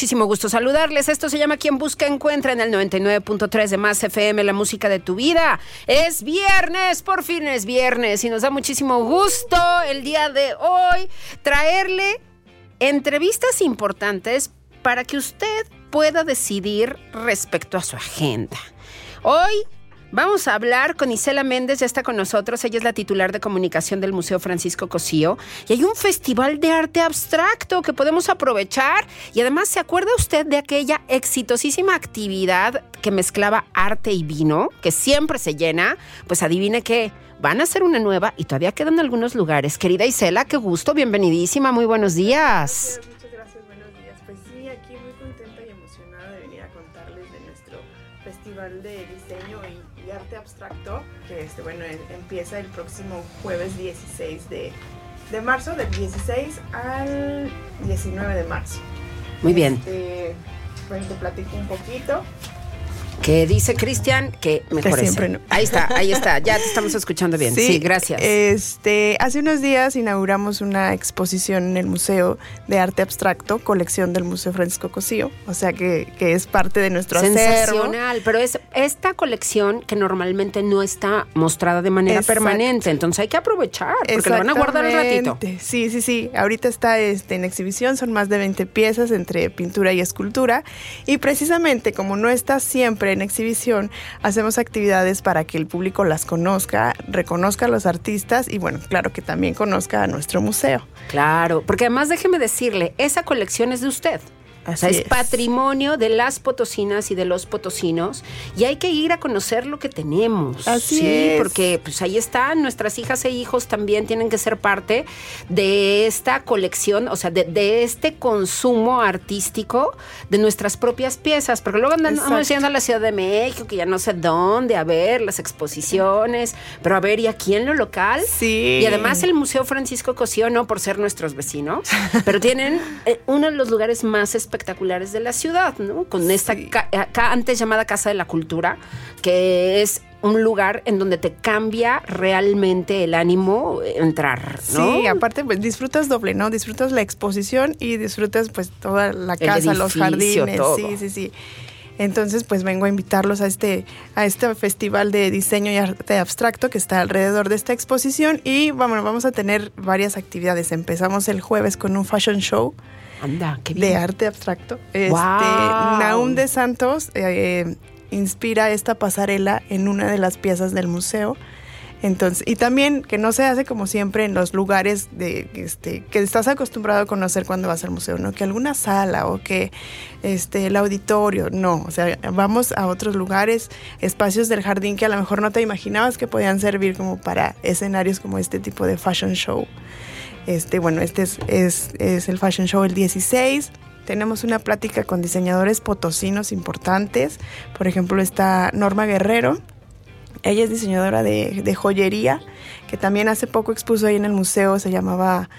Muchísimo gusto saludarles. Esto se llama Quien Busca Encuentra en el 99.3 de Más FM, la música de tu vida. Es viernes, por fin es viernes y nos da muchísimo gusto el día de hoy traerle entrevistas importantes para que usted pueda decidir respecto a su agenda. Hoy Vamos a hablar con Isela Méndez, ya está con nosotros. Ella es la titular de comunicación del Museo Francisco Cosío. Y hay un festival de arte abstracto que podemos aprovechar. Y además, ¿se acuerda usted de aquella exitosísima actividad que mezclaba arte y vino, que siempre se llena? Pues adivine qué. Van a hacer una nueva y todavía quedan algunos lugares. Querida Isela, qué gusto, bienvenidísima, muy buenos días. Muchas gracias, buenos días. Pues sí, aquí muy contenta y emocionada de venir a contarles de nuestro festival de diseño arte abstracto, que este, bueno, em- empieza el próximo jueves 16 de, de marzo, del 16 al 19 de marzo. Muy bien. Este, bueno, te platico un poquito. Que dice Cristian que mejor ese. siempre no. Ahí está, ahí está. Ya te estamos escuchando bien. Sí, gracias. Este, hace unos días inauguramos una exposición en el Museo de Arte Abstracto, colección del Museo Francisco Cosío, o sea que, que es parte de nuestro acervo. Sensacional, pero es esta colección que normalmente no está mostrada de manera Exacto. permanente, entonces hay que aprovechar porque lo van a guardar un ratito. Sí, sí, sí. Ahorita está este, en exhibición, son más de 20 piezas entre pintura y escultura. Y precisamente como no está siempre en exhibición, hacemos actividades para que el público las conozca, reconozca a los artistas y bueno, claro que también conozca a nuestro museo. Claro, porque además déjeme decirle, esa colección es de usted. O sea, Así es, es. patrimonio de las potosinas y de los potosinos y hay que ir a conocer lo que tenemos. Así sí, es. porque pues ahí están, nuestras hijas e hijos también tienen que ser parte de esta colección, o sea, de, de este consumo artístico de nuestras propias piezas, porque luego andamos yendo a la Ciudad de México, que ya no sé dónde, a ver las exposiciones, pero a ver, y aquí en lo local. Sí. Y además el Museo Francisco Cosío, no por ser nuestros vecinos, pero tienen eh, uno de los lugares más espectaculares de la ciudad, ¿no? Con esta Sí. acá antes llamada Casa de la Cultura, que es un lugar en donde te cambia realmente el ánimo eh, entrar, ¿no? Sí, aparte pues disfrutas doble, ¿no? Disfrutas la exposición y disfrutas pues toda la casa, los jardines. todo. Sí, sí, sí. Entonces, pues vengo a invitarlos a este, a este festival de diseño y arte abstracto que está alrededor de esta exposición. Y bueno, vamos a tener varias actividades. Empezamos el jueves con un fashion show Anda, qué bien. de arte abstracto. Este. Naum de Santos eh, inspira esta pasarela en una de las piezas del museo. Entonces, y también que no se hace como siempre en los lugares de este que estás acostumbrado a conocer cuando vas al museo, ¿no? Que alguna sala o que este el auditorio, no, o sea, vamos a otros lugares, espacios del jardín que a lo mejor no te imaginabas que podían servir como para escenarios como este tipo de fashion show. Este, bueno, este es, es, el Fashion Show el 16. Tenemos una plática con diseñadores potosinos importantes. Por ejemplo, está Norma Guerrero. Ella es diseñadora de, de joyería, que también hace poco expuso ahí en el museo, se llamaba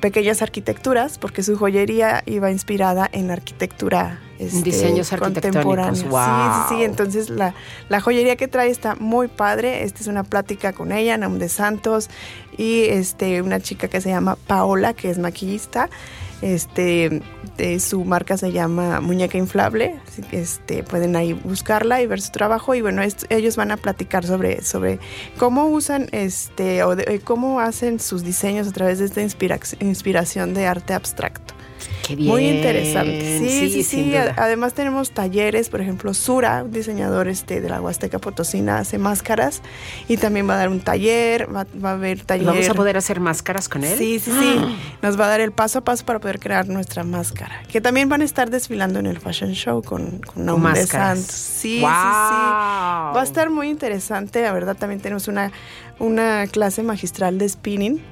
Pequeñas Arquitecturas, porque su joyería iba inspirada en arquitectura este, Diseños arquitectónicos, contemporánea. Sí, sí, sí. Entonces la, la joyería que trae está muy padre. Esta es una plática con ella, Naum de Santos, y este, una chica que se llama Paola, que es maquillista. Este, de su marca se llama Muñeca Inflable. Este, pueden ahí buscarla y ver su trabajo. Y bueno, ellos van a platicar sobre, sobre cómo usan este, o de- cómo hacen sus diseños a través de esta inspira- inspiración de arte abstracto. Qué bien. Muy interesante. Sí, sí, sí. Además tenemos talleres, por ejemplo, Sura, un diseñador este de la Huasteca Potosina, hace máscaras y también va a dar un taller, va, va a haber taller. ¿Vamos a poder hacer máscaras con él? Sí, sí, sí. Nos va a dar el paso a paso para poder crear nuestra máscara. Que también van a estar desfilando en el Fashion Show con, con Naum de. Santos. Sí, sí, sí. Va a estar muy interesante. La verdad, también tenemos una, una clase magistral de spinning.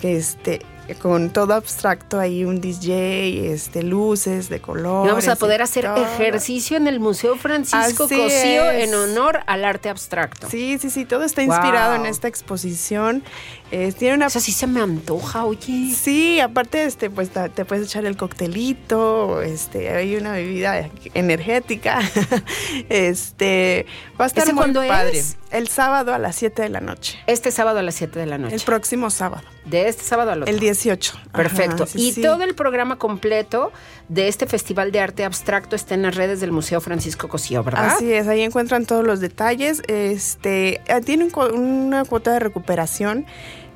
Que este con todo abstracto ahí un DJ, este luces de Y colores. vamos a poder hacer todo. ejercicio en el Museo Francisco Así Cosío es. en honor al arte abstracto. Sí, sí, sí, todo está inspirado Wow. en esta exposición. Eh, tiene una Eso sí se me antoja, oye. Sí, aparte, este, pues te puedes echar el coctelito, este, hay una bebida energética, este, va a estar ¿Ese muy cuándo padre. es? El sábado a las 7 de la noche. Este sábado a las 7 de la noche. El próximo sábado, de este sábado al otro. el 18. Perfecto. Ajá, sí, y sí. todo el programa completo de este Festival de Arte Abstracto está en las redes del Museo Francisco Cosío, ¿verdad? Así es, ahí encuentran todos los detalles. Este, ah, tiene una cuota de recuperación.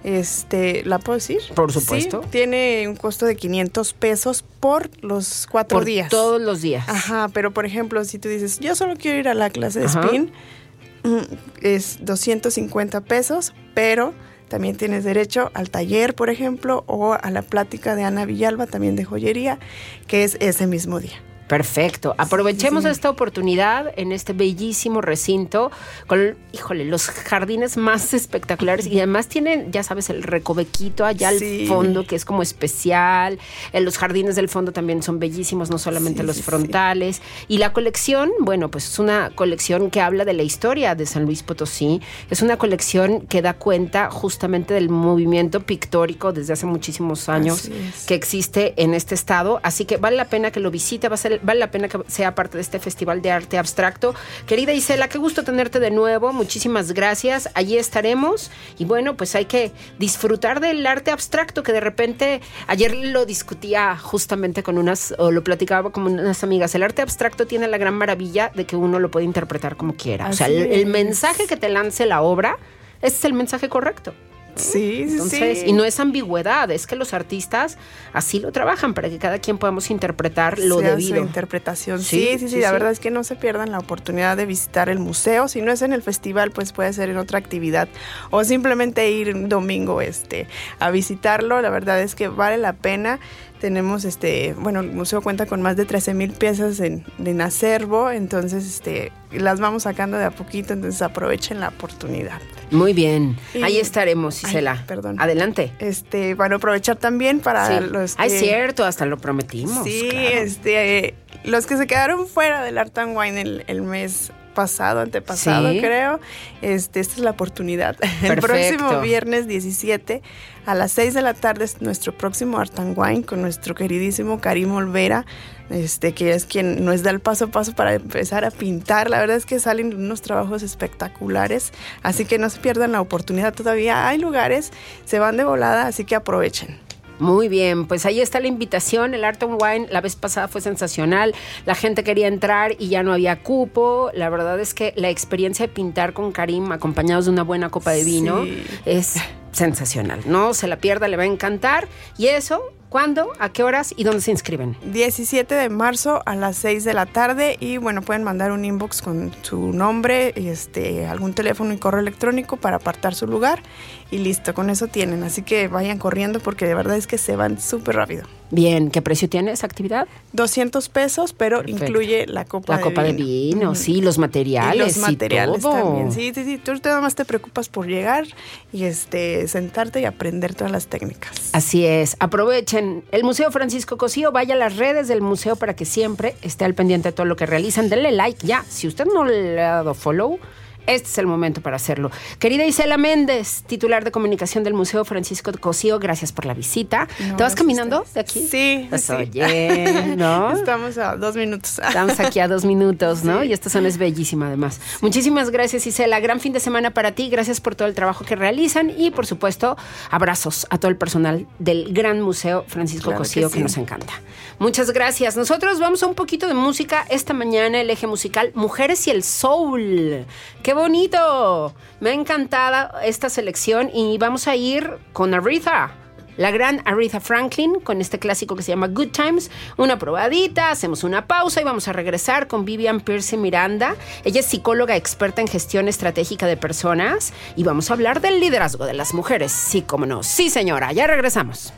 Este, ¿la puedo decir? Por supuesto. Sí, tiene un costo de 500 pesos por los cuatro Por días. todos los días. Ajá, pero por ejemplo, si tú dices, yo solo quiero ir a la clase de Ajá. spin, es 250 pesos, pero también tienes derecho al taller, por ejemplo, o a la plática de Ana Villalba, también de joyería, que es ese mismo día. Perfecto. Aprovechemos sí. esta oportunidad en este bellísimo recinto con, híjole, los jardines más espectaculares y además tienen, ya sabes, el recovequito allá Sí. al fondo que es como especial. Eh, los jardines del fondo también son bellísimos, no solamente los frontales. Y la colección, bueno, pues es una colección que habla de la historia de San Luis Potosí. Es una colección que da cuenta justamente del movimiento pictórico desde hace muchísimos años es. que existe en este estado, así que vale la pena que lo visite, va a ser, vale la pena que sea parte de este Festival de Arte Abstracto. Querida Isela, qué gusto tenerte de nuevo, muchísimas gracias, allí estaremos. Y bueno, pues hay que disfrutar del arte abstracto que de repente, ayer lo discutía justamente con unas, o lo platicaba con unas amigas, el arte abstracto tiene la gran maravilla de que uno lo puede interpretar como quiera, o sea, el, el mensaje que te lance la obra, ese es el mensaje correcto. Sí, sí, Entonces, sí. y no es ambigüedad, es que los artistas así lo trabajan para que cada quien podamos interpretar lo sea su debido. interpretación. Sí, Sí, sí, La verdad es que no se pierdan la oportunidad de visitar el museo. Si no es en el festival, pues puede ser en otra actividad o simplemente ir un domingo este, a visitarlo. La verdad es que vale la pena. Tenemos, este, bueno, el museo cuenta con más de 13 mil piezas en, en acervo, entonces este, las vamos sacando de a poquito, entonces aprovechen la oportunidad. Muy bien, Y- ahí estaremos, Ay, Isela. perdón. Adelante. Este, bueno, aprovechar también para Sí. los Ah, es cierto, hasta lo prometimos. Sí, claro. este, eh, los que se quedaron fuera del Art and Wine el, el mes pasado, antepasado, Sí. creo, este, esta es la oportunidad. El Perfecto. próximo viernes 17 a las 6 de la tarde es nuestro próximo Art and Wine con nuestro queridísimo Karim Olvera, este, que es quien nos da el paso a paso para empezar a pintar. La verdad es que salen unos trabajos espectaculares, así que no se pierdan la oportunidad. Todavía hay lugares, se van de volada, así que aprovechen. Muy bien, pues ahí está la invitación. El Art and Wine la vez pasada fue sensacional. La gente quería entrar y ya no había cupo. La verdad es que la experiencia de pintar con Karim acompañados de una buena copa de vino Sí. es sensacional. No se la pierda, le va a encantar. Y eso, ¿cuándo? ¿A qué horas? ¿Y dónde se inscriben? 17 de marzo a las 6 de la tarde y bueno, pueden mandar un inbox con su nombre, este, algún teléfono y correo electrónico para apartar su lugar y listo, con eso tienen. Así que vayan corriendo porque de verdad es que se van súper rápido. Bien, ¿qué precio tiene esa actividad? 200 pesos, pero Perfecto. incluye la copa La de copa vino. de vino, sí, los materiales. Y los materiales todo. también. Sí, sí, sí. Tú nada más te preocupas por llegar y este sentarte y aprender todas las técnicas. Así es, aprovechen el Museo Francisco Cosío, vaya a las redes del museo para que siempre esté al pendiente de todo lo que realizan. Denle like ya, si usted no le ha dado follow, este es el momento para hacerlo. Querida Isela Méndez, titular de comunicación del Museo Francisco No, Cosío, gracias por la visita. ¿Te vas caminando ustedes. de aquí? Sí, Pues, sí. oye, ¿no? Estamos a dos minutos. Estamos aquí a dos minutos, ¿no? Y esta zona es bellísima además. Muchísimas gracias, Isela. Gran fin de semana para ti. Gracias por todo el trabajo que realizan y, por supuesto, abrazos a todo el personal del Gran Museo Francisco Claro que Cosío, que, sí. nos encanta. Muchas gracias. Nosotros vamos a un poquito de música esta mañana, el eje musical Mujeres y el Soul. ¡Qué bonito! Me ha encantado esta selección y vamos a ir con Aretha. la gran Aretha Franklin con este clásico que se llama Good Times. Una probadita, hacemos una pausa y vamos a regresar con Vivian Pierce Miranda. Ella es psicóloga experta en gestión estratégica de personas y vamos a hablar del liderazgo de las mujeres. Sí, cómo no. Sí, señora, ya regresamos.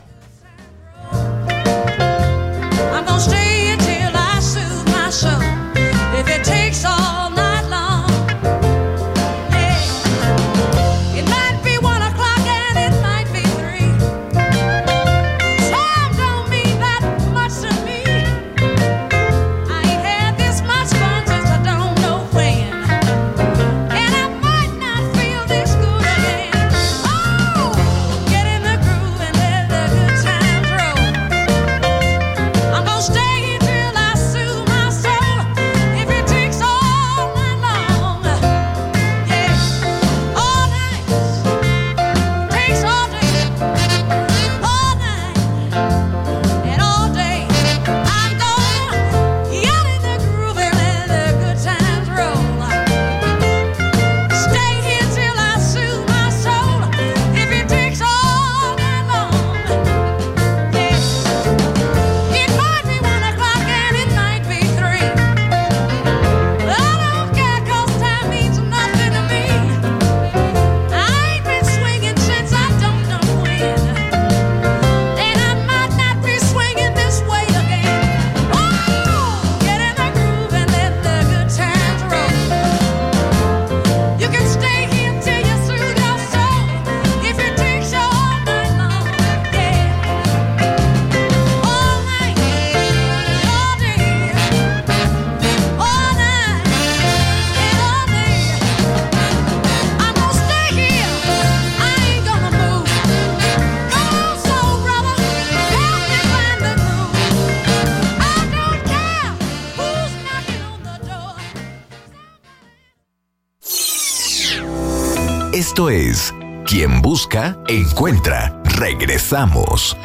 Busca, Encuentra. Regresamos.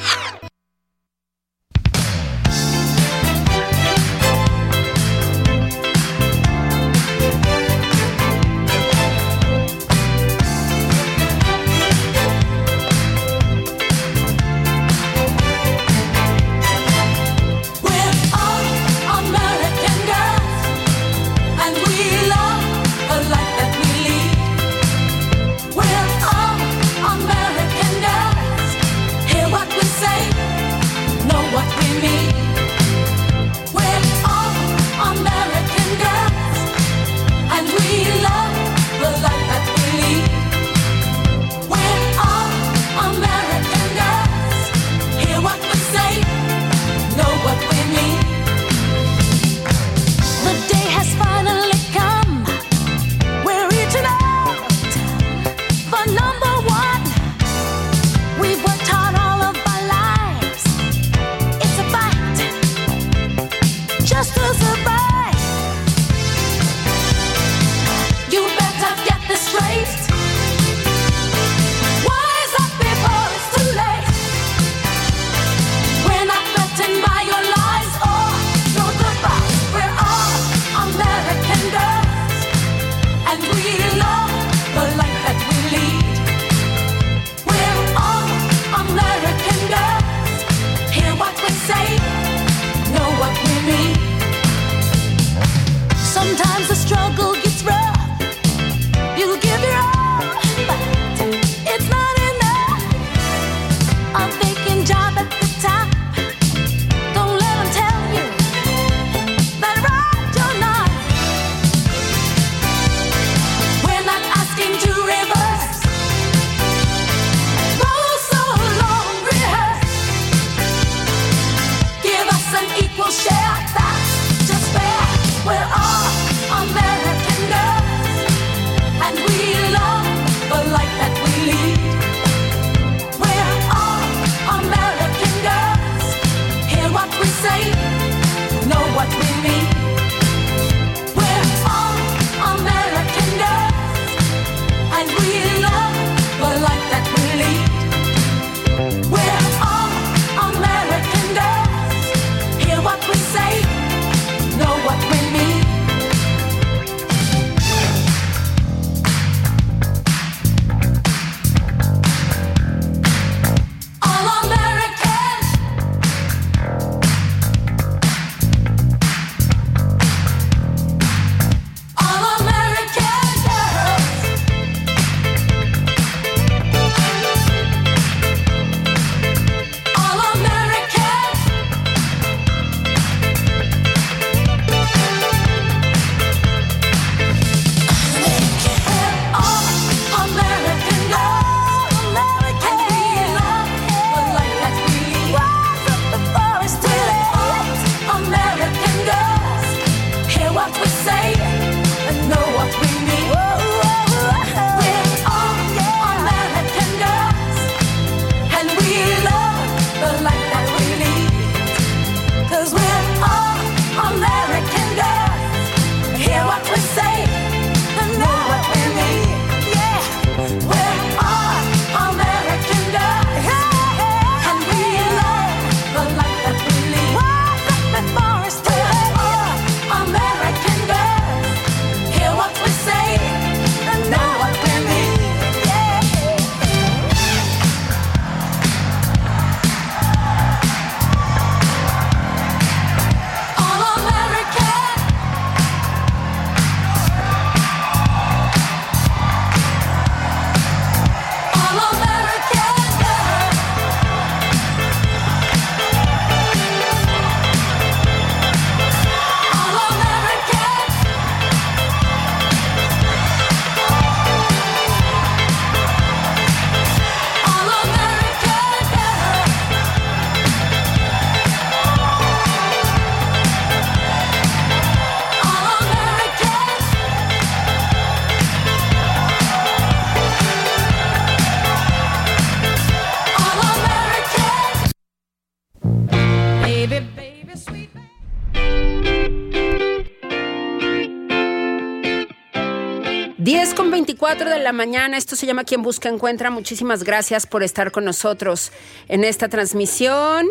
La mañana. Esto se llama Quien Busca Encuentra. Muchísimas gracias por estar con nosotros en esta transmisión.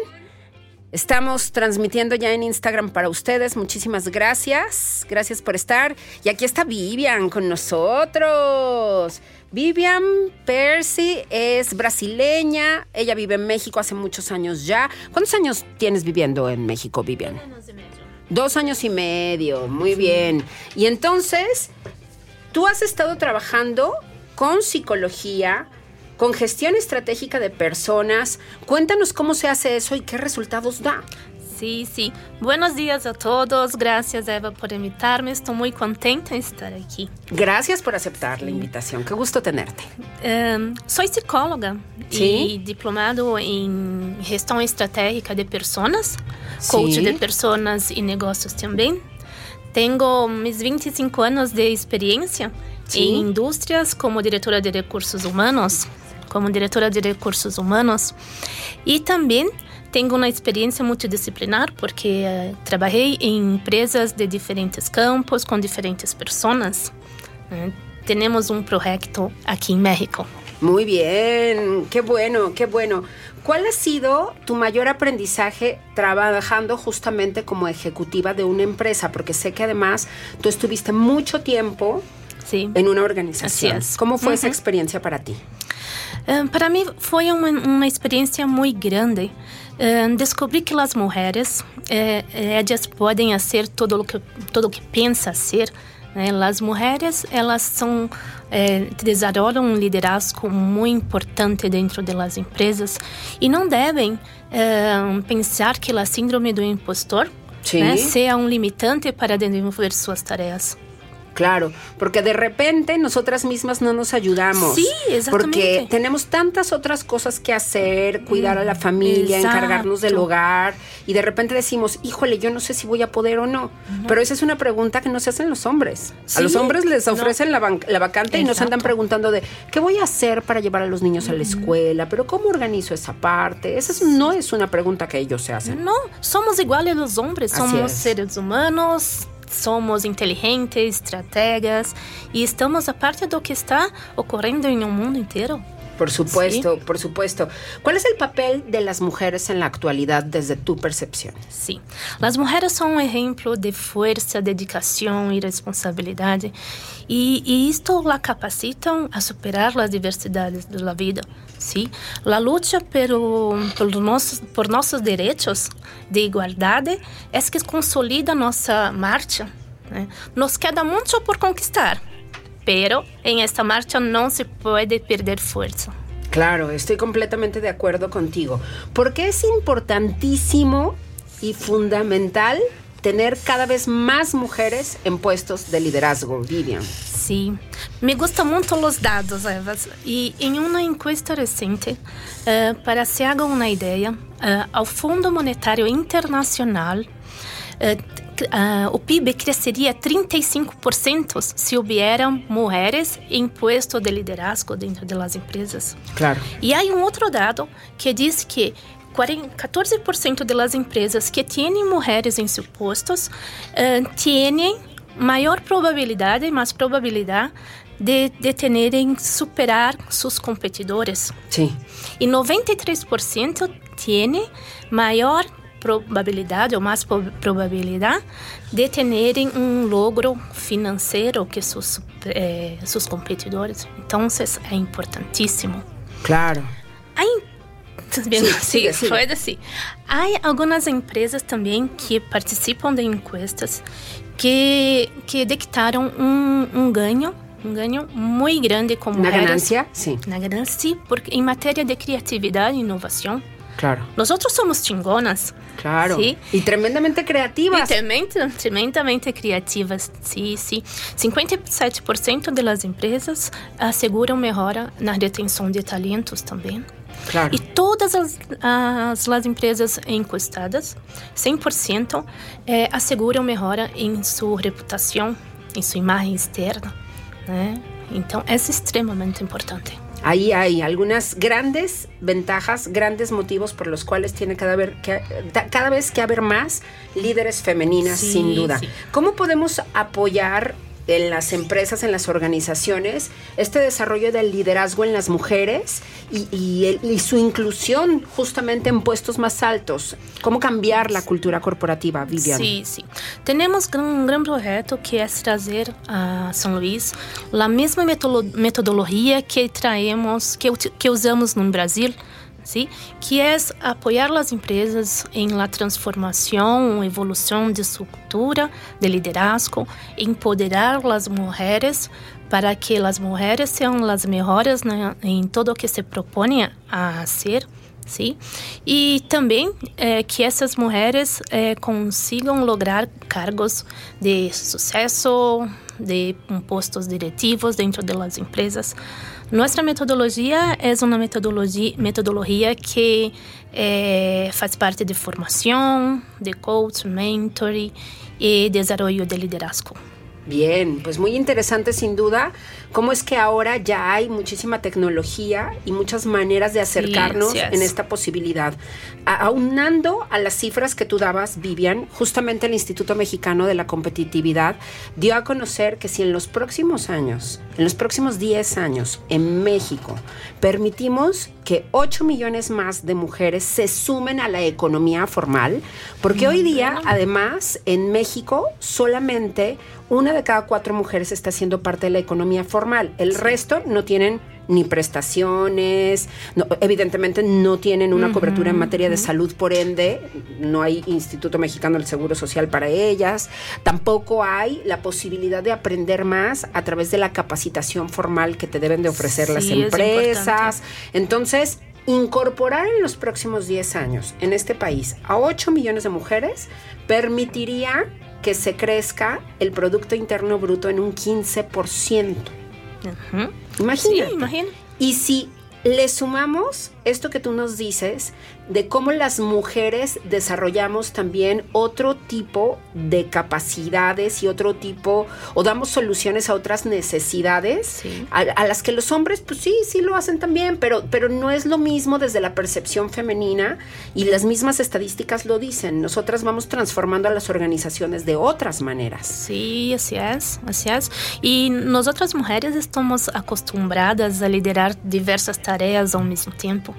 Estamos transmitiendo ya en Instagram para ustedes. Muchísimas gracias. Gracias por estar. Y aquí está Vivian con nosotros. Vivian Percy es brasileña. Ella vive en México hace muchos años ya. ¿Cuántos años tienes viviendo en México, Vivian? Dos años y medio. Muy bien. Y entonces, tú has estado trabajando con psicología con gestión estratégica de personas. Cuéntanos cómo se hace eso y qué resultados da. Sí, sí. Buenos días a todos. Gracias, Eva, por invitarme. Estoy muy contenta de estar aquí. Gracias por aceptar la invitación. Qué gusto tenerte. Um, soy psicóloga ¿Sí? y diplomado en gestión estratégica de personas, coach Sí. de personas y negocios también. Tengo mis 25 años de experiencia Sí. en industrias como directora de recursos humanos, como directora de recursos humanos. Y también tengo una experiencia multidisciplinar porque eh, trabajé en empresas de diferentes campos con diferentes personas. Eh, tenemos un proyecto aquí en México. Muy bien, qué bueno, qué bueno. ¿Cuál ha sido tu mayor aprendizaje trabajando justamente como ejecutiva de una empresa? Porque sé que además tú estuviste mucho tiempo Sí. en una organización. Así es. ¿Cómo fue esa experiencia para ti? Eh, para mí fue uma, uma experiência muito grande. Eh, descobri que as mulheres, eh, elas podem fazer tudo o que tudo o que pensa ser. Né? As mulheres, elas são eh, desenvolvem um liderazgo muito importante dentro das empresas e não devem eh, pensar que a síndrome do impostor né, seja um limitante para desenvolver suas tarefas. Claro, porque de repente nosotras mismas no nos ayudamos. Sí, exactamente. Porque tenemos tantas otras cosas que hacer, cuidar a la familia, Exacto. encargarnos del hogar, y de repente decimos, híjole, yo no sé si voy a poder o no. Pero esa es una pregunta que no se hacen los hombres. a los hombres les no. ofrecen la, la vacante y nos andan preguntando de, ¿qué voy a hacer para llevar a los niños a la escuela? Pero ¿cómo organizo esa parte? Esa es- no es una pregunta que ellos se hacen. Não, somos iguais aos homens, Así somos es. seres humanos, somos inteligentes, estrategas e estamos a parte do que está ocorrendo em um mundo inteiro. Por supuesto, por supuesto. ¿Cuál es el papel de las mujeres en la actualidad desde tu percepción? Sim. As mulheres são um exemplo de força, dedicação e responsabilidade. E, e isto la capacitam a superar as diversidades da vida. Sim. A luta pelo, pelo nossos, por nossos direitos de igualdade é que consolida nossa marcha. né? Nos queda muito por conquistar, pero em esta marcha não se pode perder força. Claro, estoy completamente de acuerdo contigo. Porque es importantísimo y fundamental tener cada vez más mujeres en puestos de liderazgo, Vivian. Sim, me gustam muito os dados, Eva. E em uma encuesta recente, eh, para se haga uma ideia, eh, ao Fundo Monetário Internacional, eh, ah, o PIB cresceria 35% se houveram mulheres em puesto de liderazgo dentro das empresas. Claro. E há um outro dado que diz que 40 14% das empresas que têm mulheres em seus postos eh, têm maior probabilidade, mais probabilidade de, de terem superar seus competidores. Sí. E 93% têm maior probabilidade ou mais po- probabilidade de terem um logro financeiro que seus, eh, seus competidores. Então, é importantíssimo. Claro. Hay, Bien, Sí, sí, sigue, sigue. puede sí. Hay algunas empresas también que participan de encuestas que, que dictaron un, un ganho, un ganho muy grande como ¿Una mujeres. ganancia? Sí, Una ganancia, sí, porque en materia de creatividad e innovación, claro. nosotros somos chingonas. Claro. Sí. Y tremendamente creativas. Tremenda- tremendamente criativas, sim, sim. 57% das empresas asseguram melhora na retenção de talentos também. Claro. E todas as, as, as empresas encuestadas, 100%, eh, asseguram melhora em sua reputação, em sua imagem externa. Né? Então, é extremamente importante. Ahí hay algunas grandes ventajas, grandes motivos por los cuales tiene cada, ver, que, cada vez que haber más líderes femeninas, Sí, sin duda. sí. ¿Cómo podemos apoyar en las empresas, en las organizaciones, este desarrollo del liderazgo en las mujeres y, su inclusión justamente en puestos más altos. ¿Cómo cambiar la cultura corporativa, Vivian? Sí, sí. Tenemos un gran proyecto que es traer a San Luis la misma metodología que traemos, que usamos en Brasil, ¿sí? que é apoiar as empresas em la transformação, evolução de sua cultura, de liderazgo, empoderar as mulheres para que as mulheres sejam as melhores né, em todo o que se propõem a ser. Sim? E também é, que essas mulheres é, consigam lograr cargos de sucesso, de postos diretivos dentro das empresas. Nossa metodologia é uma metodologia, metodologia que é, faz parte de formação, de coach, mentoring e desenvolvimento de liderazgo. Bien, pues muy interesante sin duda cómo es que ahora ya hay muchísima tecnología y muchas maneras de acercarnos Sí, así es. en esta posibilidad. Aunando a las cifras que tú dabas, Vivian, justamente el Instituto Mexicano de la Competitividad dio a conocer que si en los próximos años, en los próximos 10 años, en México, permitimos que 8 millones más de mujeres se sumen a la economía formal, porque hoy día, además, en México, solamente una de cada cuatro mujeres está siendo parte de la economía formal. El resto no tienen ni prestaciones, no- evidentemente no tienen una cobertura en materia de salud, por ende, no hay Instituto Mexicano del Seguro Social para ellas, tampoco hay la posibilidad de aprender más a través de la capacitación formal que te deben de ofrecer las Sí, empresas. Entonces, incorporar en los próximos 10 años en este país a 8 millones de mujeres permitiría que se crezca el Producto Interno Bruto en un 15%. Uhum. Imagínate. Sí, imagina. Y si le sumamos esto que tú nos dices de cómo las mujeres desarrollamos también otro tipo de capacidades y otro tipo, o damos soluciones a otras necesidades, Sí. a, a las que los hombres, pues sí, sí lo hacen también, pero, pero no es lo mismo desde la percepción femenina y las mismas estadísticas lo dicen. Nosotras vamos transformando a las organizaciones de otras maneras. Sim, assim é, assim é. E nós outras mulheres estamos acostumbradas a liderar diversas tarefas ao mesmo tempo.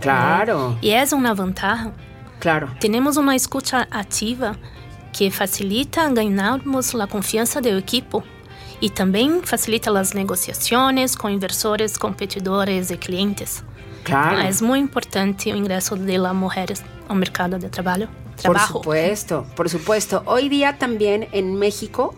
Claro, E é uma vantagem. claro. Temos uma escuta ativa que facilita ganharmos a confiança do equipo e também facilita as negociações com inversores, competidores e clientes. Claro. É muito importante o ingresso de las mulheres ao mercado de trabalho. Por Trabajo. supuesto, por supuesto. Hoy día también en México,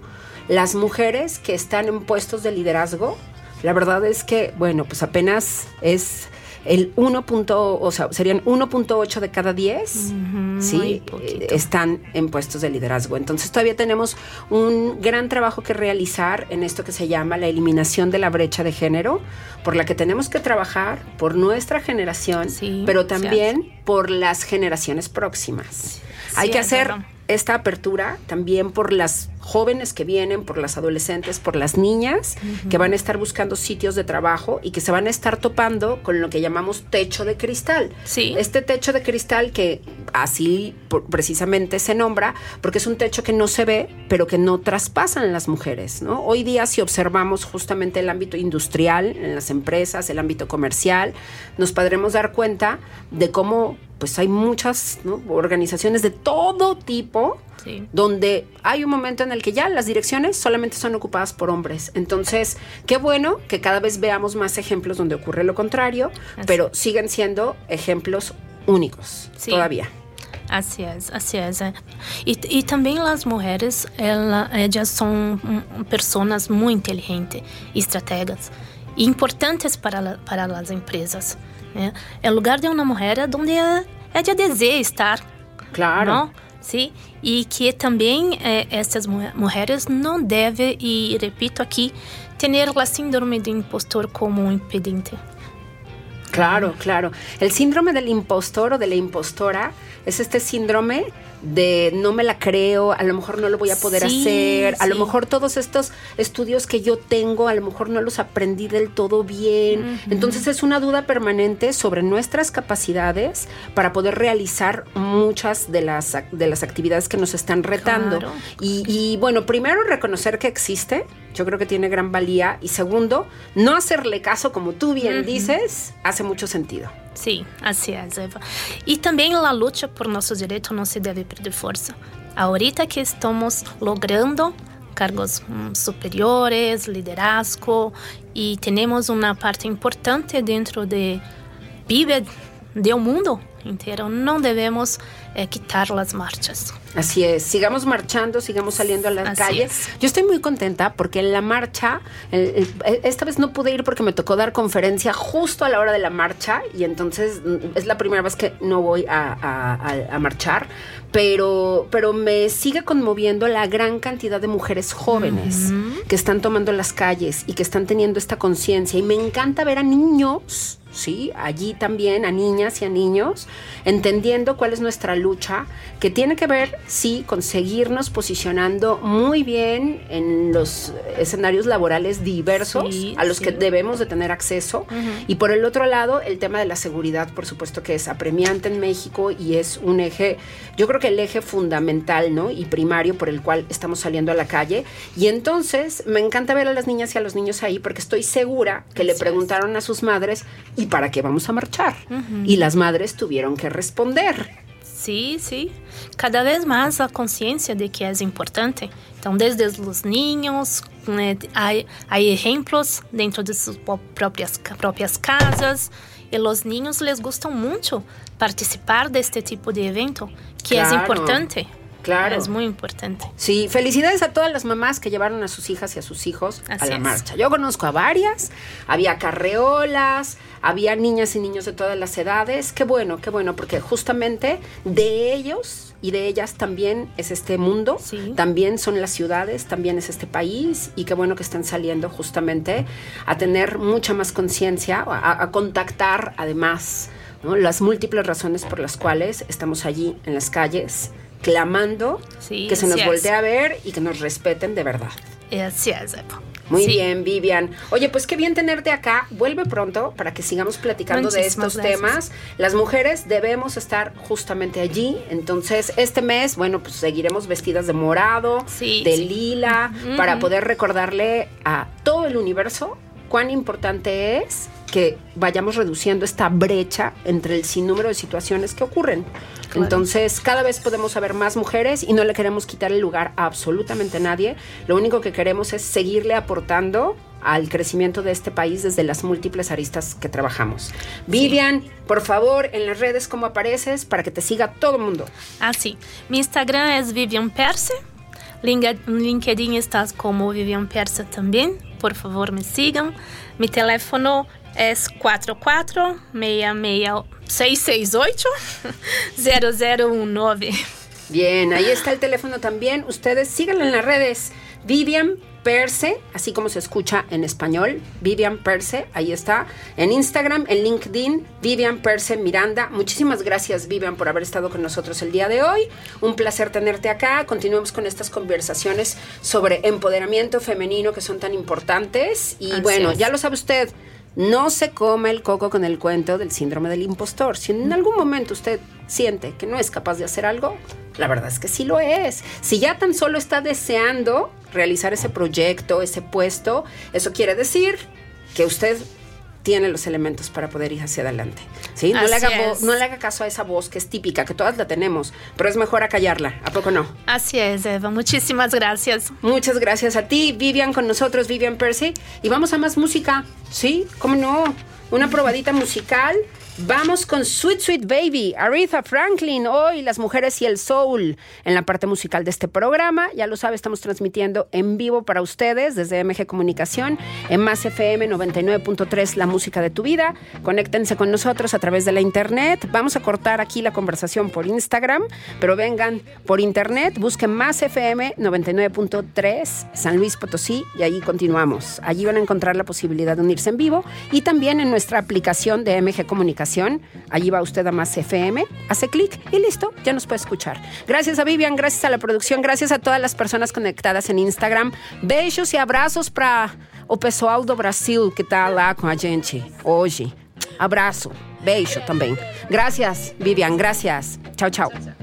las mujeres que están en puestos de liderazgo, la verdad es que, bueno, pues apenas es el 1. punto- o sea, serían 1.8 de cada 10, muy sí, eh, están en puestos de liderazgo. Entonces todavía tenemos un gran trabajo que realizar en esto que se llama la eliminación de la brecha de género, por la que tenemos que trabajar por nuestra generación, Sí, pero también por las generaciones próximas. Hay que hacer esta apertura también por las jóvenes que vienen, por las adolescentes, por las niñas que van a estar buscando sitios de trabajo y que se van a estar topando con lo que llamamos techo de cristal. Sí. Este techo de cristal que así precisamente se nombra porque es un techo que no se ve, pero que no traspasan las mujeres, ¿no? Hoy día si observamos justamente el ámbito industrial, en las empresas, el ámbito comercial, nos podremos dar cuenta de cómo pues hay muchas ¿no? organizaciones de todo tipo Sí. donde hay un momento en el que ya las direcciones solamente son ocupadas por hombres. Entonces, qué bueno que cada vez veamos más ejemplos donde ocurre lo contrario, Así pero siguen siendo ejemplos únicos Sí. todavía. Assim é, assim é. é. E, e também as mulheres, ela, elas são hum, pessoas muito inteligentes, estrategas, importantes para, la- para as empresas. É o lugar de uma mulher é onde ela, ela deseja estar, Claro. não? Sim? E que também eh, essas mu- mulheres não devem, e repito aqui, ter a síndrome do impostor como um impedente. Claro. Claro, claro. El síndrome del impostor o de la impostora es este síndrome de no me la creo, a lo mejor no lo voy a poder Sí, hacer, a lo mejor todos estos estudios que yo tengo, a lo mejor no los aprendí del todo bien. Entonces es una duda permanente sobre nuestras capacidades para poder realizar muchas de las, de las actividades que nos están retando. Claro. Y, y, bueno, primero reconocer que existe, yo creo que tiene gran valía. Y segundo, no hacerle caso, como tú bien dices, hace mucho sentido. Sim, assim é, Eva. E também a luta por nossos direitos não se deve perder força. Ahorita que estamos logrando cargos hum, superiores, liderazgo e temos uma parte importante dentro de vive do mundo inteiro, não devemos eh, quitar as marchas. Así es, sigamos marchando, sigamos saliendo a la Así calle. es. Yo estoy muy contenta porque en la marcha, el- el- esta vez no pude ir porque me tocó dar conferencia justo a la hora de la marcha y entonces mm, es la primera vez que no voy a, a- a- a marchar, pero, pero me sigue conmoviendo la gran cantidad de mujeres jóvenes que están tomando las calles y que están teniendo esta conciencia y me encanta ver a niños. Sí, allí también a niñas y a niños, entendiendo cuál es nuestra lucha, que tiene que ver, sí, con seguirnos posicionando muy bien en los escenarios laborales diversos Sí, a los sí. que debemos de tener acceso. Y por el otro lado, el tema de la seguridad, por supuesto que es apremiante en México y es un eje, yo creo que el eje fundamental, ¿no? Y primario por el cual estamos saliendo a la calle. Y entonces me encanta ver a las niñas y a los niños ahí porque estoy segura que le preguntaron a sus madres, ¿y para qué vamos a marchar? Y las madres tuvieron que responder. Sim, sim. Cada vez mais a consciência de que é importante. Então, desde os ninhos, né, há, há exemplos dentro de suas po- próprias, próprias casas. E os ninhos les gustam muito participar deste tipo de evento, que é Claro, importante. Claro. É muito importante. Sí, felicidades a todas las mamás que llevaron a sus hijas y a sus hijos a la es. marcha. Yo conozco a varias, había carreolas, había niñas y niños de todas las edades. Qué bueno, qué bueno, porque justamente de ellos y de ellas también es este mundo, Sí. también son las ciudades, también es este país y qué bueno que están saliendo justamente a tener mucha más conciencia, a, a contactar además ¿no? las múltiples razones por las cuales estamos allí en las calles clamando Sí, que se nos así es. voltee a ver y que nos respeten de verdad. Assim, é, Zeba. Muy bien, Vivian. Oye, pues qué bien tenerte acá. Vuelve pronto para que sigamos platicando de estos gracias. temas. Las mujeres debemos estar justamente allí. Entonces, este mes, bueno, pues seguiremos vestidas de morado, Sí, de sí. lila, para poder recordarle a todo el universo cuán importante es que vayamos reduciendo esta brecha entre el sinnúmero de situaciones que ocurren. Claro. Entonces, cada vez podemos haber más mujeres y no le queremos quitar el lugar a absolutamente nadie. Lo único que queremos es seguirle aportando al crecimiento de este país desde las múltiples aristas que trabajamos. Vivian, por favor, en las redes, ¿cómo apareces? Para que te siga todo el mundo. Assim, mi Instagram é Vivian Perse. LinkedIn está como Vivian Perse também. Por favor, me sigam. Mi teléfono é 44 668 0019. Bien, ahí está el teléfono también. Ustedes síganlo en las redes. Vivian Perse, así como se escucha en español. Vivian Perse, ahí está. En Instagram, en LinkedIn, Vivian Perse Miranda. Muchísimas gracias, Vivian, por haber estado con nosotros el día de hoy. Un placer tenerte acá. Continuemos con estas conversaciones sobre empoderamiento femenino que son tan importantes. Y Así bueno, es. ya lo sabe usted. No se come el coco con el cuento del síndrome del impostor. Si en algún momento usted siente que no es capaz de hacer algo, la verdad es que sí lo es. Si ya tan solo está deseando realizar ese proyecto, ese puesto, eso quiere decir que usted tiene los elementos para poder ir hacia adelante. ¿sí? No, le Así haga es. no le haga caso a esa voz que es típica, que todas la tenemos, pero es mejor acallarla. ¿A poco no? Assim é, Eva. Muitíssimas gracias. Muchas gracias a ti, Vivian, con nosotros, Vivian Percy. Y vamos a más música, ¿sí? ¿Cómo no? Una probadita musical Vamos con Sweet Sweet Baby, Aretha Franklin, hoy las mujeres y el soul en la parte musical de este programa. Ya lo sabe, estamos transmitiendo en vivo para ustedes desde MG Comunicación en Más FM 99.3, la música de tu vida. Conéctense con nosotros a través de la internet. Vamos a cortar aquí la conversación por Instagram, pero vengan por internet, busquen Más FM 99.3 San Luis Potosí y allí continuamos. Allí van a encontrar la posibilidad de unirse en vivo y también en nuestra aplicación de MG Comunicación Allí va usted a más FM, hace clic y listo, ya nos puede escuchar. Gracias a Vivian, gracias a la producción, gracias a todas las personas conectadas en Instagram. Beijos y abrazos para o pessoal do Brasil que está lá com a gente hoje. Abraço, beijo também. Gracias, Vivian, gracias. Chao, chao.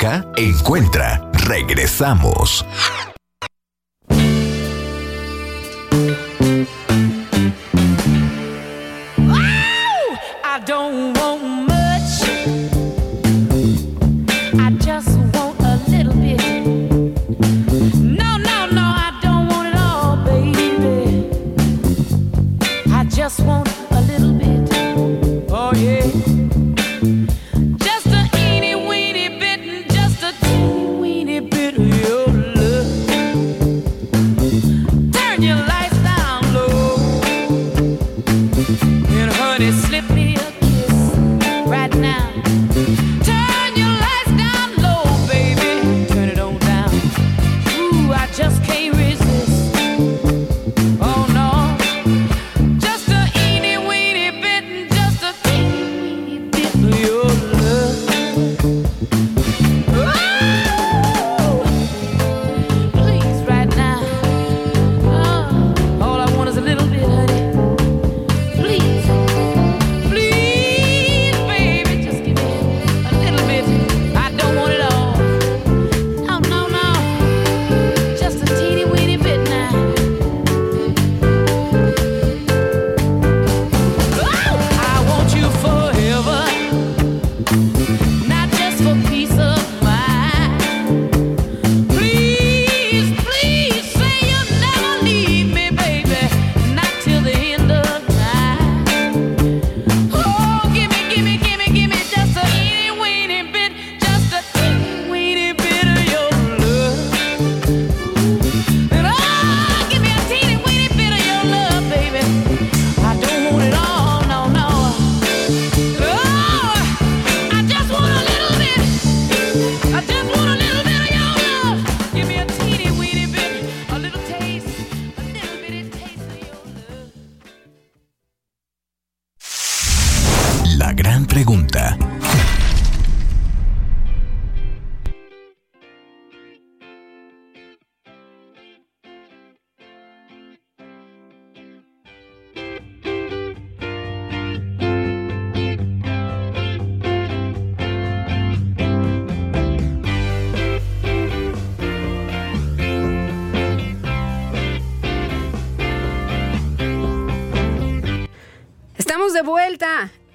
Busca, Encuentra. Regresamos. And honey, slip me a kiss right now.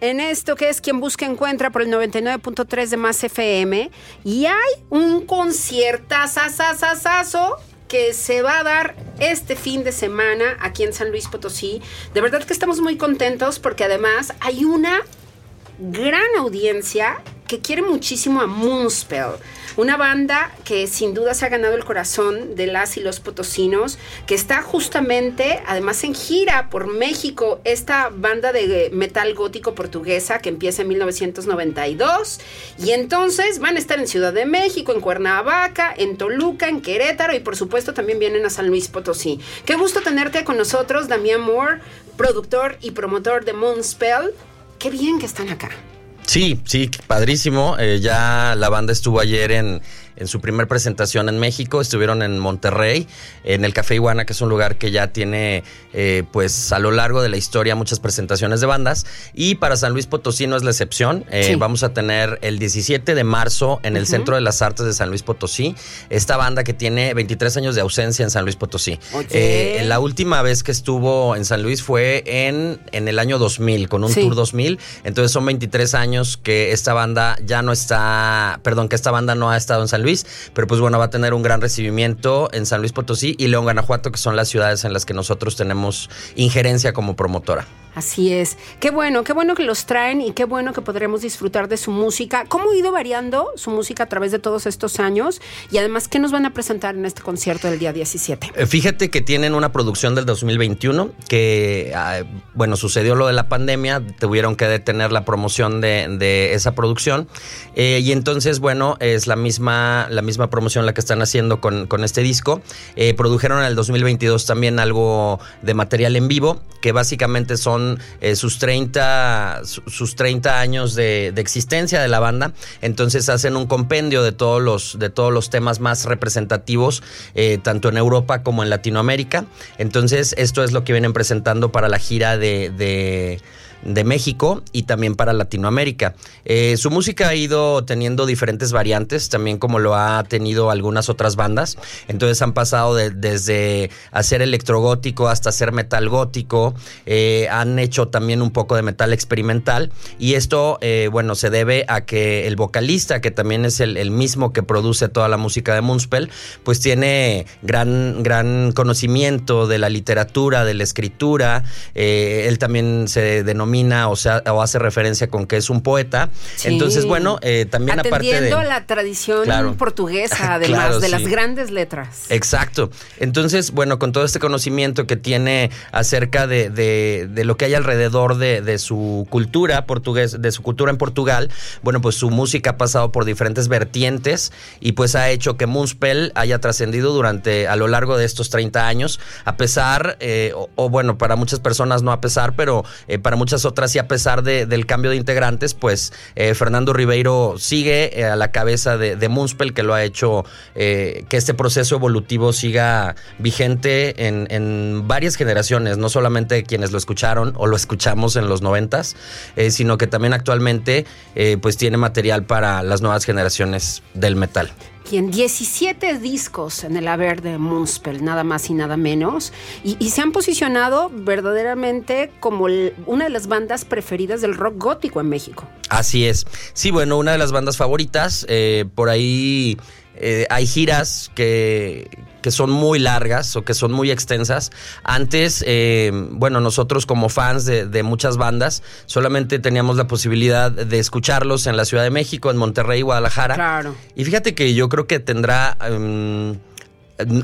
En esto que es quien busca encuentra por el 99.3 de más FM y hay un conciertazo que se va a dar este fin de semana aquí en San Luis Potosí. De verdad que estamos muy contentos porque además hay una gran audiencia que quiere muchísimo a Moonspell. Una banda que sin duda se ha ganado el corazón de las y los potosinos, que está justamente, además en gira por México, esta banda de metal gótico portuguesa que empieza en 1992. Y entonces van a estar en Ciudad de México, en Cuernavaca, en Toluca, en Querétaro y por supuesto también vienen a San Luis Potosí. Qué gusto tenerte con nosotros, Damián Moore, productor y promotor de Moonspell. Qué bien que están acá. Sí, sí, padrísimo. Eh, ya la banda estuvo ayer en, en su primer presentación en México. Estuvieron en Monterrey, en el Café Iguana, que es un lugar que ya tiene, eh, pues, a lo largo de la historia muchas presentaciones de bandas. Y para San Luis Potosí no es la excepción. Eh, vamos a tener el 17 de marzo en el Centro de las Artes de San Luis Potosí. Esta banda que tiene 23 años de ausencia en San Luis Potosí. Eh, la última vez que estuvo en San Luis fue en, en el año 2000, con un Tour 2000. Entonces son 23 años que esta banda ya no está, perdón, que esta banda no ha estado en San Luis Luis, pero pues bueno, va a tener un gran recibimiento en San Luis Potosí y León, Guanajuato, que son las ciudades en las que nosotros tenemos injerencia como promotora. Así es. Qué bueno, qué bueno que los traen y qué bueno que podremos disfrutar de su música. ¿Cómo ha ido variando su música a través de todos estos años? Y además, ¿qué nos van a presentar en este concierto del día 17? Eh, fíjate que tienen una producción del 2021 que, ah, bueno, sucedió lo de la pandemia, tuvieron que detener la promoción de, esa producción. Eh, y entonces, bueno, es la misma, la misma promoción la que están haciendo con, este disco. Eh, produjeron en el 2022 también algo de material en vivo, que básicamente son eh, sus, 30, sus 30 años de, existencia de la banda. Entonces hacen un compendio de todos los, de todos los temas más representativos, eh, tanto en Europa como en Latinoamérica. Entonces esto es lo que vienen presentando para la gira de de México y también para Latinoamérica. Eh, su música ha ido teniendo diferentes variantes, también como lo ha tenido algunas otras bandas. Entonces han pasado desde hacer electrogótico hasta hacer metal gótico. Eh, han hecho también un poco de metal experimental. Y esto, eh, bueno, se debe a que el vocalista, que también es el, mismo que produce toda la música de Moonspell, pues tiene gran, gran conocimiento de la literatura, de la escritura. él también se denomina o, sea, o hace referencia con que es un poeta. Entonces, bueno, eh, también aparte de... la tradición portuguesa, además de las grandes letras. Exacto. Entonces, bueno, con todo este conocimiento que tiene acerca de, de, lo que hay alrededor de, de, su cultura portugués, de su cultura en Portugal, bueno, pues su música ha pasado por diferentes vertientes y pues ha hecho que Moonspell haya trascendido durante, a lo largo de estos 30 años, a pesar, eh, o, bueno, para muchas personas no a pesar, pero eh, para muchas otras y a pesar del cambio de integrantes, pues eh, Fernando Ribeiro sigue eh, a la cabeza de, de, que lo ha hecho eh, que este proceso evolutivo siga vigente en, en, varias generaciones, no solamente quienes lo escucharon o lo escuchamos en los noventas, sino que también actualmente pues tiene material para las nuevas generaciones del metal quien 17 discos en el haber de Moonspell, nada más y nada menos, y, se han posicionado verdaderamente como una de las bandas preferidas del rock gótico en México. Así es. Sí, bueno, una de las bandas favoritas. Eh, por ahí eh, hay giras que, que son muy largas o que son muy extensas. Antes, eh, bueno, nosotros como fans de, muchas bandas, solamente teníamos la posibilidad de escucharlos en la Ciudad de México, en Monterrey, Guadalajara. Claro. Y fíjate que yo creo que tendrá... Em,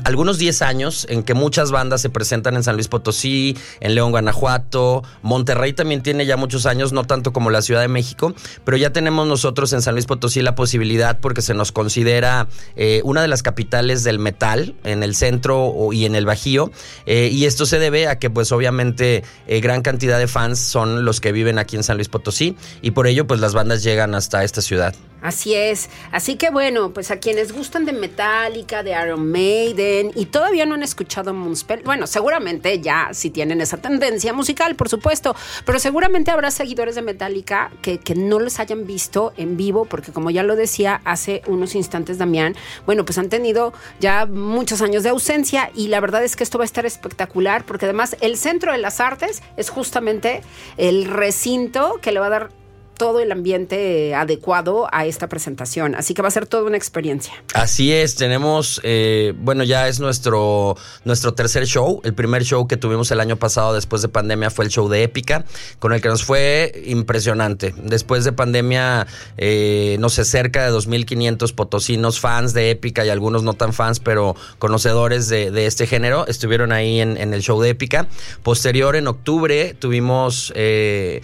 algunos 10 años en que muchas bandas se presentan en San Luis Potosí, en León, Guanajuato, Monterrey también tiene ya muchos años, no tanto como la Ciudad de México, pero ya tenemos nosotros en San Luis Potosí la posibilidad porque se nos considera eh, una de las capitales del metal en el centro y en el Bajío, eh, y esto se debe a que pues obviamente eh, gran cantidad de fans son los que viven aquí en San Luis Potosí y por ello pues las bandas llegan hasta esta ciudad. Así es. Así que bueno, pues a quienes gustan de Metallica, de Iron Maiden y todavía no han escuchado Moonspell, bueno, seguramente ya si tienen esa tendencia musical, por supuesto, pero seguramente habrá seguidores de Metallica que, que no los hayan visto en vivo, porque como ya lo decía hace unos instantes Damián, bueno, pues han tenido ya muchos años de ausencia y la verdad es que esto va a estar espectacular, porque además el Centro de las Artes es justamente el recinto que le va a dar todo el ambiente adecuado a esta presentación. Así que va a ser toda una experiencia. Así es, tenemos, eh, bueno, ya es nuestro, nuestro tercer show. El primer show que tuvimos el año pasado después de pandemia fue el show de Épica, con el que nos fue impresionante. Después de pandemia, eh, no sé, cerca de 2.500 potosinos, fans de Épica y algunos no tan fans, pero conocedores de, este género, estuvieron ahí en, el show de Épica. Posterior, en octubre, tuvimos... Eh,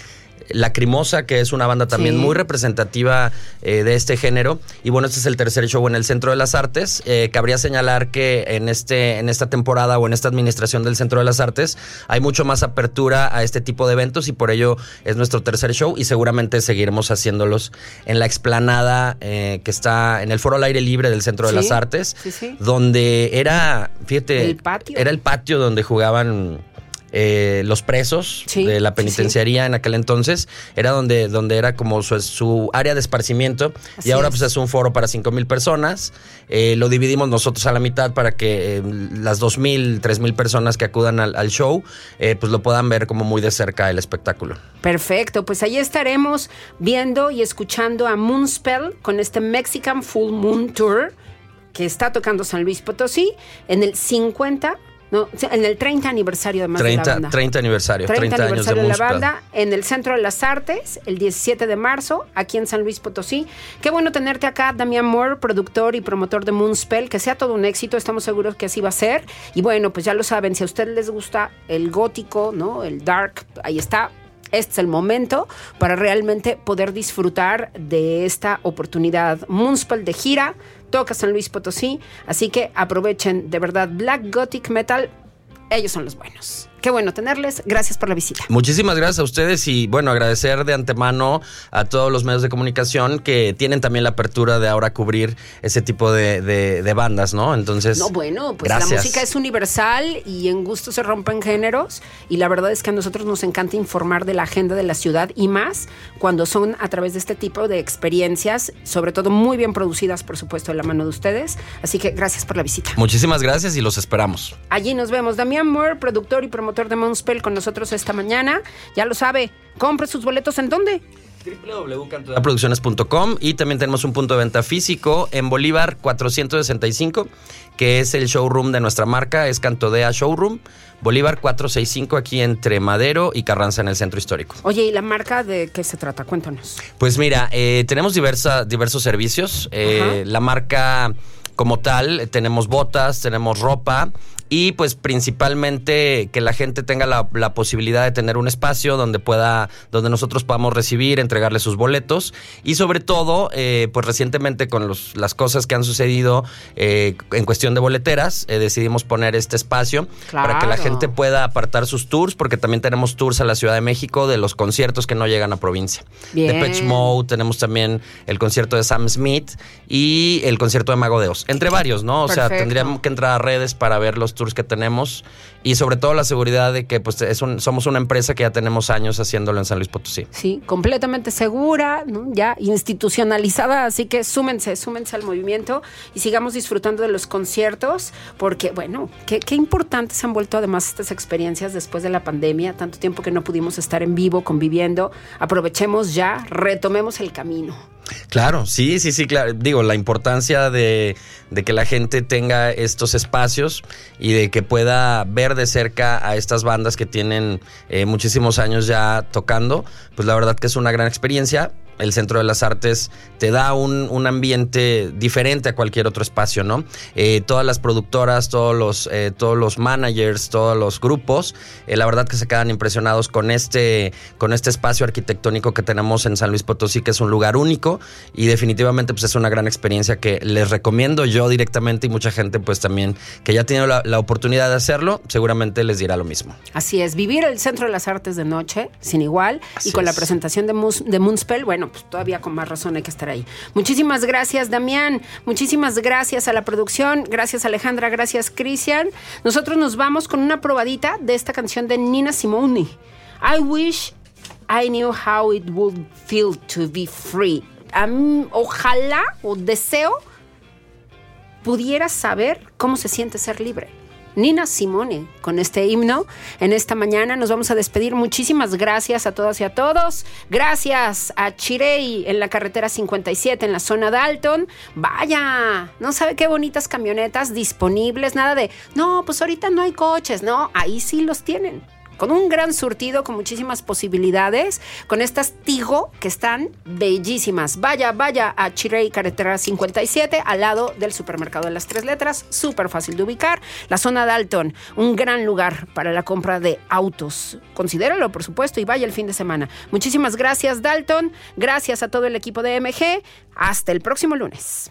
Lacrimosa, que es una banda también muy representativa eh, de este género. Y bueno, este es el tercer show en el Centro de las Artes. Eh, cabría señalar que en, este, en esta temporada o en esta administración del Centro de las Artes hay mucho más apertura a este tipo de eventos y por ello es nuestro tercer show y seguramente seguiremos haciéndolos en la explanada eh, que está en el Foro al Aire Libre del Centro de las Artes, donde era, fíjate, era el patio donde jugaban eh, los presos de la penitenciaría en aquel entonces, era donde, donde era como su, área de esparcimiento y ahora pues es un foro para cinco mil personas. Eh, lo dividimos nosotros a la mitad para que eh, las dos mil, tres mil personas que acudan al, al show pues lo puedan ver como muy de cerca el espectáculo. Perfecto, pues ahí estaremos viendo y escuchando a Moonspell con este Mexican Full Moon Tour que está tocando San Luis Potosí en el 50 no, en el 30 aniversario de 30, la banda. 30 aniversario, 30, 30 aniversario años de, la banda en el Centro de las Artes, el 17 de marzo, aquí en San Luis Potosí. Qué bueno tenerte acá, Damián Moore, productor y promotor de Moonspell, que sea todo un éxito, estamos seguros que así va a ser. Y bueno, pues ya lo saben, si a ustedes les gusta el gótico, ¿no? El dark, ahí está, este es el momento para realmente poder disfrutar de esta oportunidad. Moonspell de gira, toca San Luis Potosí, así que aprovechen de verdad Black Gothic Metal, ellos son los buenos. Qué bueno tenerles. Gracias por la visita. Muchísimas gracias a ustedes y bueno, agradecer de antemano a todos los medios de comunicación que tienen también la apertura de ahora cubrir ese tipo de, bandas, ¿no? Entonces. No, bueno, pues la música es universal y en gusto se rompen géneros y la verdad es que a nosotros nos encanta informar de la agenda de la ciudad y más cuando son a través de este tipo de experiencias, sobre todo muy bien producidas, por supuesto, de la mano de ustedes. Así que gracias por la visita. Muchísimas gracias y los esperamos. Allí nos vemos. Damián Moore, productor y promotor de Moonspell con nosotros esta mañana. Ya lo sabe, compre sus boletos en dónde? www.cantodaproducciones.com y también tenemos un punto de venta físico en Bolívar 465, que es el showroom de nuestra marca, es Cantodea Showroom. Bolívar 465 aquí entre Madero y Carranza en el centro histórico. Oye, ¿y la marca de qué se trata? Cuéntanos. Pues mira, eh, tenemos diversa, diversos servicios. Eh, la marca como tal, tenemos botas, tenemos ropa y pues principalmente que la gente tenga la, posibilidad de tener un espacio donde pueda, donde nosotros podamos recibir, entregarle sus boletos y sobre todo, eh, pues recientemente con los, las cosas que han sucedido eh, en cuestión de boleteras, eh, decidimos poner este espacio para que la gente pueda apartar sus tours, porque también tenemos tours a la Ciudad de México de los conciertos que no llegan a provincia. De Pitch Mode, tenemos también el concierto de Sam Smith y el concierto de Mago de Oz, entre varios, ¿no? O sea, tendríamos que entrar a redes para ver los tours que tenemos y sobre todo la seguridad de que pues es un, somos una empresa que ya tenemos años haciéndolo en San Luis Potosí. Sí, completamente segura, ya institucionalizada, así que súmense, súmense al movimiento y sigamos disfrutando de los conciertos porque bueno, qué, qué importantes han vuelto además estas experiencias después de la pandemia, tanto tiempo que no pudimos estar en vivo conviviendo, aprovechemos ya, retomemos el camino. Claro, sí, sí, sí, claro. Digo, la importancia de, que la gente tenga estos espacios y de que pueda ver de cerca a estas bandas que tienen eh, muchísimos años ya tocando, pues la verdad que es una gran experiencia el Centro de las Artes te da un, ambiente diferente a cualquier otro espacio, ¿no? Eh, todas las productoras, todos los, eh, todos los managers, todos los grupos, eh, la verdad que se quedan impresionados con este, con este espacio arquitectónico que tenemos en San Luis Potosí, que es un lugar único y definitivamente pues es una gran experiencia que les recomiendo yo directamente y mucha gente pues también que ya tiene la, la oportunidad de hacerlo, seguramente les dirá lo mismo. Así es, vivir el Centro de las Artes de noche, sin igual, y con la presentación de, de Moonspell, bueno, bueno, pues todavía con más razón hay que estar ahí. Muchísimas gracias, Damián. Muchísimas gracias a la producción. Gracias, Alejandra. Gracias, Cristian. Nosotros nos vamos con una probadita de esta canción de Nina Simone. I wish I knew how it would feel to be free. ojalá o deseo pudiera saber cómo se siente ser libre. Nina Simone con este himno en esta mañana. Nos vamos a despedir. Muchísimas gracias a todas y a todos. Gracias a Chirey en la carretera 57 en la zona Dalton. Vaya, no sabe qué bonitas camionetas disponibles. Nada de, no, pues ahorita no hay coches. No, ahí sí los tienen con un gran surtido, con muchísimas posibilidades, con estas Tigo que están bellísimas. Vaya, vaya a Chirey Carretera 57, al lado del supermercado de las tres letras, súper fácil de ubicar. La zona Dalton, un gran lugar para la compra de autos. Considéralo, por supuesto, y vaya el fin de semana. Muchísimas gracias, Dalton. Gracias a todo el equipo de MG. Hasta el próximo lunes.